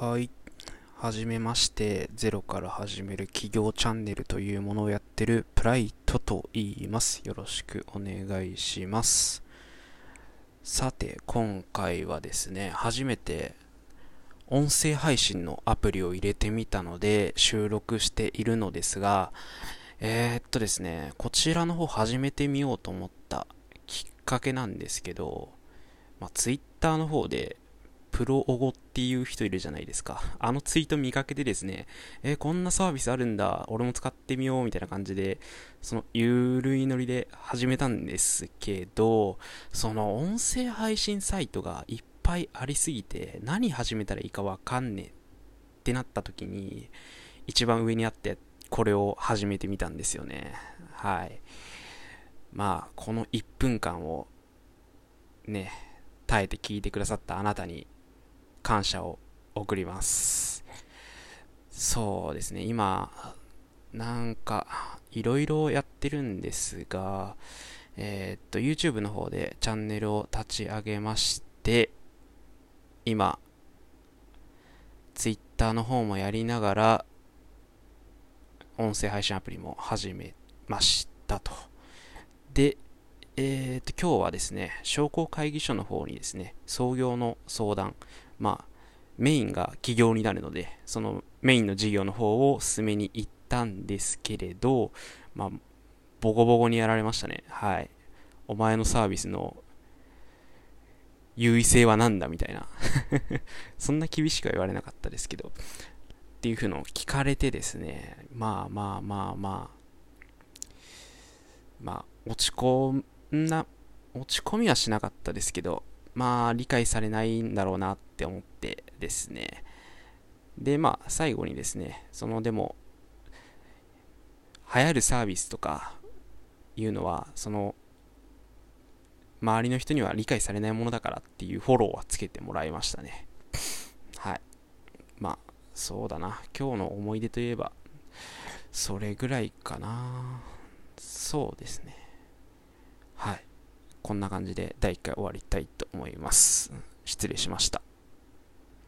はい。はじめまして、ゼロから始める企業チャンネルというものをやってるプライトと言います。よろしくお願いします。さて、今回はですね、初めて音声配信のアプリを入れてみたので収録しているのですが、えー、っとですね、こちらの方始めてみようと思ったきっかけなんですけど、まあ、ツイッターの方でプロオゴっていう人いるじゃないですか。あのツイート見かけてですね、えーこんなサービスあるんだ、俺も使ってみようみたいな感じで、そのゆるいノリで始めたんですけど、その音声配信サイトがいっぱいありすぎて、何始めたらいいかわかんねえってなった時に、一番上にあって、これを始めてみたんですよね。はい。まあ、この1分間を、ね、耐えて聞いてくださったあなたに感謝を送ります。そうですね、今、なんか、いろいろやってるんですが、えーっと、YouTube の方でチャンネルを立ち上げまして、今、Twitter の方もやりながら、音声配信アプリも始めましたと。で、えー、と今日はですね、商工会議所の方にですね、創業の相談、まあ、メインが起業になるので、そのメインの事業の方を進めに行ったんですけれど、まあ、ボコボコにやられましたね。はい。お前のサービスの優位性は何だみたいな。そんな厳しくは言われなかったですけど、っていうふうのを聞かれてですね、まあまあまあまあ、まあ、落ち込むんな、落ち込みはしなかったですけど、まあ、理解されないんだろうなって思ってですね。で、まあ、最後にですね、その、でも、流行るサービスとかいうのは、その、周りの人には理解されないものだからっていうフォローはつけてもらいましたね。はい。まあ、そうだな。今日の思い出といえば、それぐらいかな。そうですね。はい。こんな感じで第1回終わりたいと思います。失礼しました。